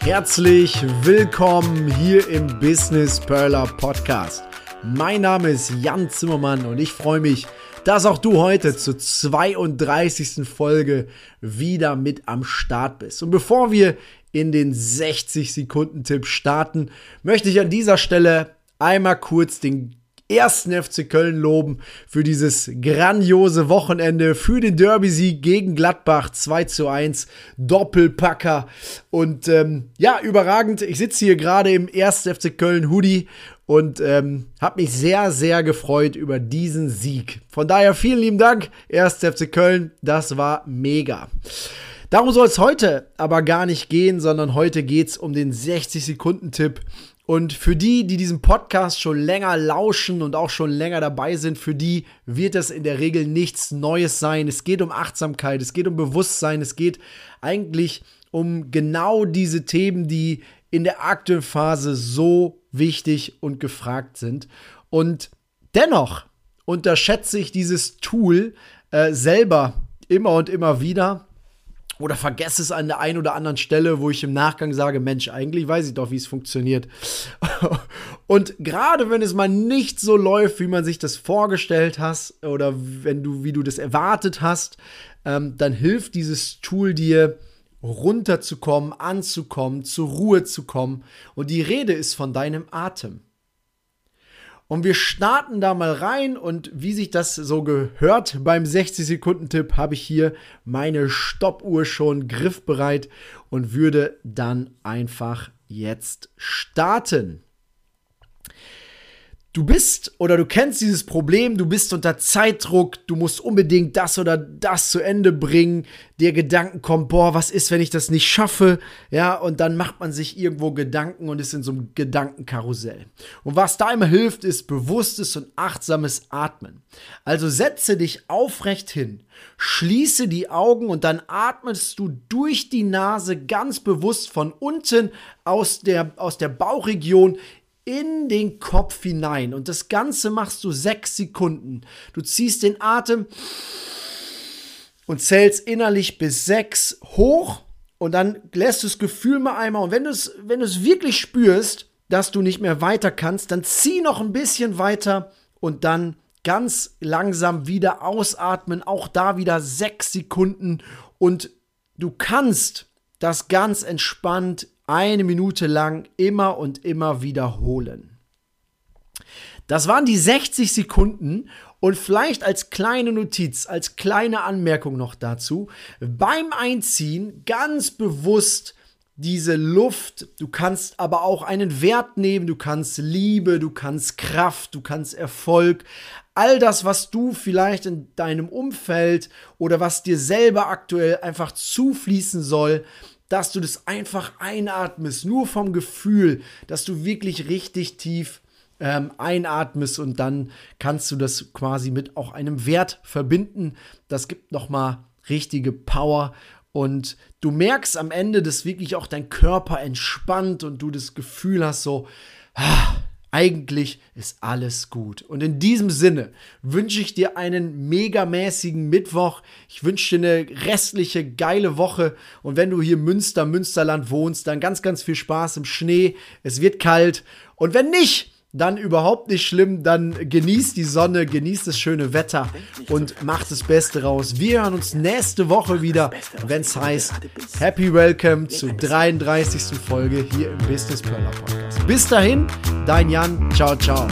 Herzlich willkommen hier im Business Perler Podcast. Mein Name ist Jan Zimmermann und ich freue mich, dass auch du heute zur 32. Folge wieder mit am Start bist. Und bevor wir in den 60 Sekunden Tipp starten, möchte ich an dieser Stelle einmal kurz den ersten FC Köln loben für dieses grandiose Wochenende, für den Derby-Sieg gegen Gladbach 2 zu 1, Doppelpacker und ähm, ja, überragend. Ich sitze hier gerade im ersten FC Köln Hoodie und ähm, habe mich sehr, sehr gefreut über diesen Sieg. Von daher vielen lieben Dank, 1. FC Köln, das war mega. Darum soll es heute aber gar nicht gehen, sondern heute geht es um den 60-Sekunden-Tipp und für die, die diesen Podcast schon länger lauschen und auch schon länger dabei sind, für die wird das in der Regel nichts Neues sein. Es geht um Achtsamkeit, es geht um Bewusstsein, es geht eigentlich um genau diese Themen, die in der aktuellen Phase so wichtig und gefragt sind. Und dennoch unterschätze ich dieses Tool äh, selber immer und immer wieder oder vergesse es an der einen oder anderen Stelle, wo ich im Nachgang sage, Mensch, eigentlich weiß ich doch, wie es funktioniert. Und gerade wenn es mal nicht so läuft, wie man sich das vorgestellt hast oder wenn du, wie du das erwartet hast, ähm, dann hilft dieses Tool dir, runterzukommen, anzukommen, zur Ruhe zu kommen. Und die Rede ist von deinem Atem. Und wir starten da mal rein und wie sich das so gehört beim 60-Sekunden-Tipp, habe ich hier meine Stoppuhr schon griffbereit und würde dann einfach jetzt starten. Du bist oder du kennst dieses Problem, du bist unter Zeitdruck, du musst unbedingt das oder das zu Ende bringen, dir Gedanken kommen, boah, was ist, wenn ich das nicht schaffe? Ja, und dann macht man sich irgendwo Gedanken und ist in so einem Gedankenkarussell. Und was da immer hilft, ist bewusstes und achtsames Atmen. Also setze dich aufrecht hin, schließe die Augen und dann atmest du durch die Nase ganz bewusst von unten aus der, aus der Bauchregion in den Kopf hinein. Und das Ganze machst du sechs Sekunden. Du ziehst den Atem und zählst innerlich bis sechs hoch und dann lässt du das Gefühl mal einmal. Und wenn du es wenn wirklich spürst, dass du nicht mehr weiter kannst, dann zieh noch ein bisschen weiter und dann ganz langsam wieder ausatmen. Auch da wieder sechs Sekunden und du kannst das ganz entspannt eine Minute lang immer und immer wiederholen. Das waren die 60 Sekunden und vielleicht als kleine Notiz, als kleine Anmerkung noch dazu, beim Einziehen ganz bewusst diese Luft, du kannst aber auch einen Wert nehmen, du kannst Liebe, du kannst Kraft, du kannst Erfolg, all das, was du vielleicht in deinem Umfeld oder was dir selber aktuell einfach zufließen soll, dass du das einfach einatmest, nur vom Gefühl, dass du wirklich richtig tief ähm, einatmest und dann kannst du das quasi mit auch einem Wert verbinden. Das gibt nochmal richtige Power und du merkst am Ende, dass wirklich auch dein Körper entspannt und du das Gefühl hast, so, ah, eigentlich ist alles gut. Und in diesem Sinne wünsche ich dir einen megamäßigen Mittwoch. Ich wünsche dir eine restliche geile Woche. Und wenn du hier Münster, Münsterland wohnst, dann ganz, ganz viel Spaß im Schnee. Es wird kalt. Und wenn nicht, dann überhaupt nicht schlimm. Dann genießt die Sonne, genießt das schöne Wetter und macht das Beste raus. Wir hören uns nächste Woche wieder, wenn es heißt Happy Welcome zur 33. Folge hier im Business Perler Podcast. Bis dahin, dein Jan. Ciao, ciao.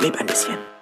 Leb ein bisschen.